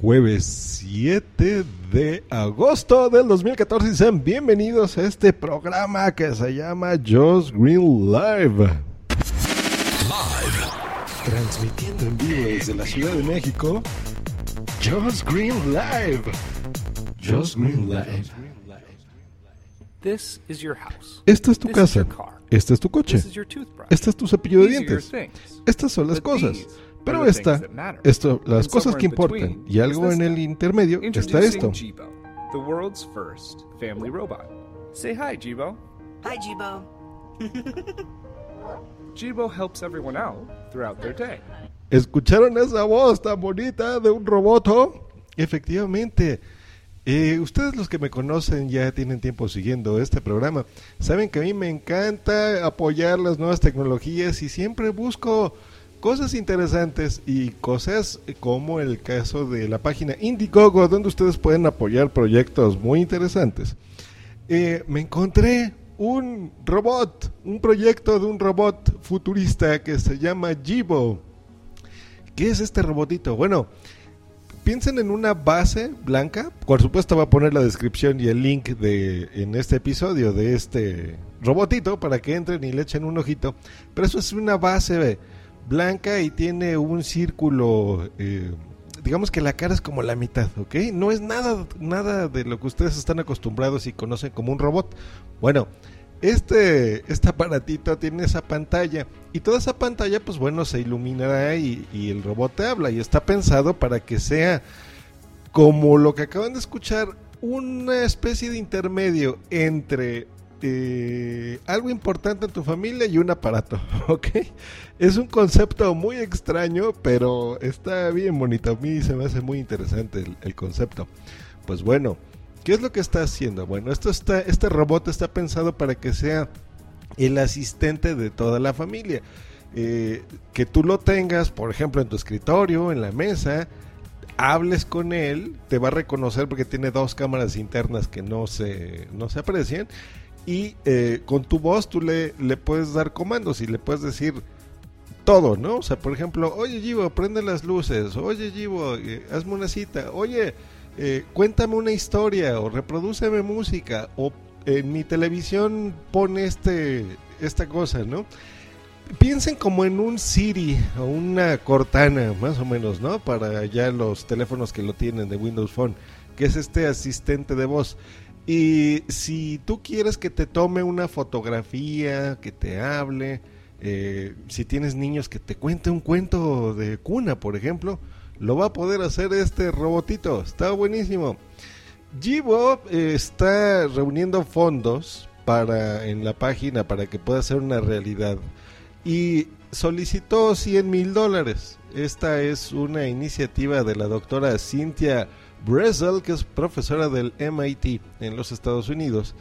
Jueves 7 de agosto del 2014 y sean bienvenidos a este programa que se llama Just Green Live. Transmitiendo en vivo desde la Ciudad de México. Just Green Live. Just Green Live. This is your house. Esta es tu This casa. Este es tu coche. Este es tu cepillo de dientes. Estas son las cosas. Pero matter. esto, las And cosas que in importan. Y algo is en this el intermedio está esto. Jibo, the world's first family robot. Say hi, Jibo. Hi, Jibo. Jibo helps everyone out throughout their day. ¿Escucharon esa voz tan bonita de un roboto? Efectivamente. Eh, ustedes los que me conocen ya tienen tiempo siguiendo este programa. Saben que a mí me encanta apoyar las nuevas tecnologías y siempre busco cosas interesantes y cosas como el caso de la página Indiegogo donde ustedes pueden apoyar proyectos muy interesantes. Eh, me encontré un robot, un proyecto de un robot futurista que se llama Jibo. ¿Qué es este robotito? Bueno, piensen en una base blanca. Por supuesto, va a poner la descripción y el link de en este episodio de este robotito para que entren y le echen un ojito. Pero eso es una base blanca y tiene un círculo. eh, digamos que la cara es como la mitad, ¿ok? No es nada, nada de lo que ustedes están acostumbrados y conocen como un robot. Bueno, este, este aparatito tiene esa pantalla y toda esa pantalla pues bueno se iluminará y, y el robot te habla y está pensado para que sea como lo que acaban de escuchar una especie de intermedio entre eh, algo importante en tu familia y un aparato, ¿ok? Es un concepto muy extraño pero está bien bonito, a mí se me hace muy interesante el, el concepto. Pues bueno, ¿Qué es lo que está haciendo? Bueno, esto está, este robot está pensado para que sea el asistente de toda la familia. Eh, que tú lo tengas, por ejemplo, en tu escritorio, en la mesa, hables con él, te va a reconocer porque tiene dos cámaras internas que no se, no se aprecian. Y eh, con tu voz tú le, le puedes dar comandos y le puedes decir todo, ¿no? O sea, por ejemplo, oye Givo, prende las luces, oye Givo, eh, hazme una cita, oye, eh, cuéntame una historia o reprodúceme música o en mi televisión pone este esta cosa, ¿no? Piensen como en un Siri o una Cortana, más o menos, ¿no? Para ya los teléfonos que lo tienen de Windows Phone, que es este asistente de voz. Y si tú quieres que te tome una fotografía, que te hable, eh, si tienes niños que te cuente un cuento de cuna, por ejemplo, lo va a poder hacer este robotito. Está buenísimo. Jibo eh, está reuniendo fondos para en la página para que pueda ser una realidad y solicitó 100 mil dólares. Esta es una iniciativa de la doctora Cynthia Bresel, que es profesora del MIT en los Estados Unidos.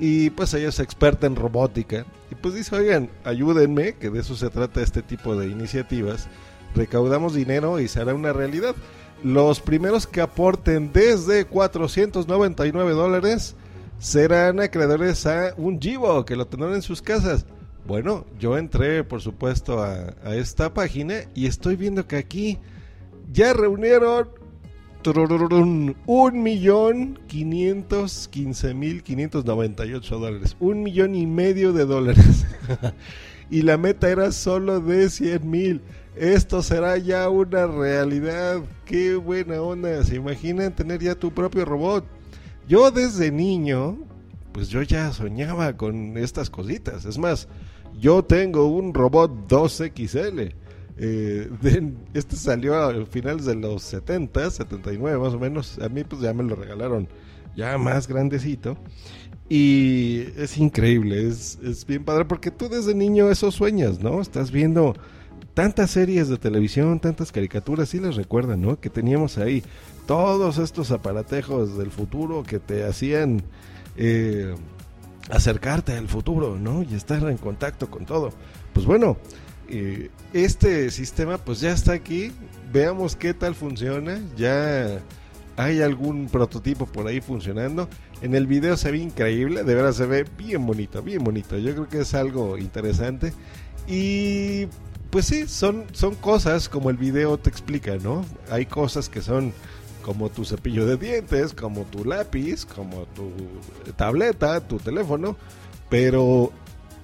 Y pues ella es experta en robótica. Y pues dice, oigan, ayúdenme, que de eso se trata este tipo de iniciativas recaudamos dinero y se hará una realidad. Los primeros que aporten desde 499 dólares serán acreedores a un Jibo que lo tendrán en sus casas. Bueno, yo entré por supuesto a, esta página y estoy viendo que aquí ya reunieron un millón quinientos quince mil quinientos noventa y ocho dólares. Un millón y medio de dólares. y la meta era solo de 100 mil. Esto será ya una realidad. Qué buena onda. ¿Se imaginan tener ya tu propio robot? Yo desde niño, pues yo ya soñaba con estas cositas. Es más, yo tengo un robot 2XL. Eh, este salió a finales de los 70, 79 más o menos. A mí pues ya me lo regalaron ya más grandecito. Y es increíble, es, es bien padre porque tú desde niño eso sueñas, ¿no? Estás viendo tantas series de televisión, tantas caricaturas, sí les recuerdan, ¿no? Que teníamos ahí todos estos aparatejos del futuro que te hacían eh, acercarte al futuro, ¿no? Y estar en contacto con todo. Pues bueno, eh, este sistema pues ya está aquí, veamos qué tal funciona, ya hay algún prototipo por ahí funcionando. En el video se ve increíble, de verdad se ve bien bonito, bien bonito. Yo creo que es algo interesante. Y pues sí, son, son cosas como el video te explica, ¿no? Hay cosas que son como tu cepillo de dientes, como tu lápiz, como tu tableta, tu teléfono, pero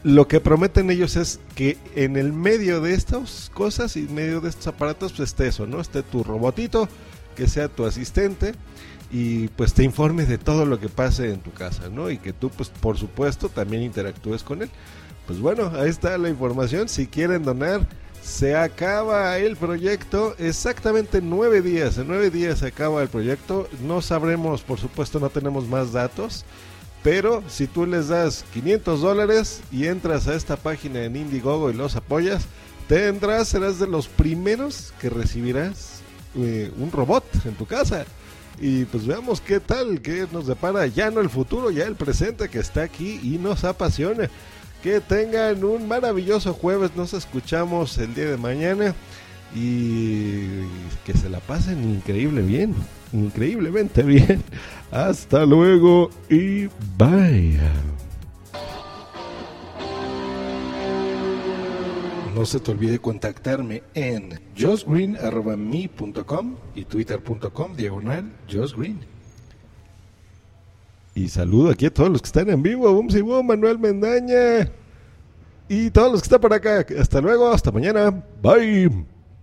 lo que prometen ellos es que en el medio de estas cosas y en medio de estos aparatos pues esté eso, ¿no? Esté tu robotito, que sea tu asistente y pues te informe de todo lo que pase en tu casa, ¿no? Y que tú pues por supuesto también interactúes con él. Pues bueno, ahí está la información. Si quieren donar, se acaba el proyecto. Exactamente nueve días. En nueve días se acaba el proyecto. No sabremos, por supuesto, no tenemos más datos. Pero si tú les das 500 dólares y entras a esta página en Indiegogo y los apoyas, tendrás, serás de los primeros que recibirás eh, un robot en tu casa. Y pues veamos qué tal, qué nos depara ya no el futuro, ya el presente que está aquí y nos apasiona. Que tengan un maravilloso jueves. Nos escuchamos el día de mañana. Y que se la pasen increíble bien. Increíblemente bien. Hasta luego y bye. No se te olvide contactarme en josgreen.me.com y twitter.com diagonal josgreen. Y saludo aquí a todos los que están en vivo. Boom, si boom, Manuel Mendaña. Y todos los que están por acá. Hasta luego, hasta mañana. Bye.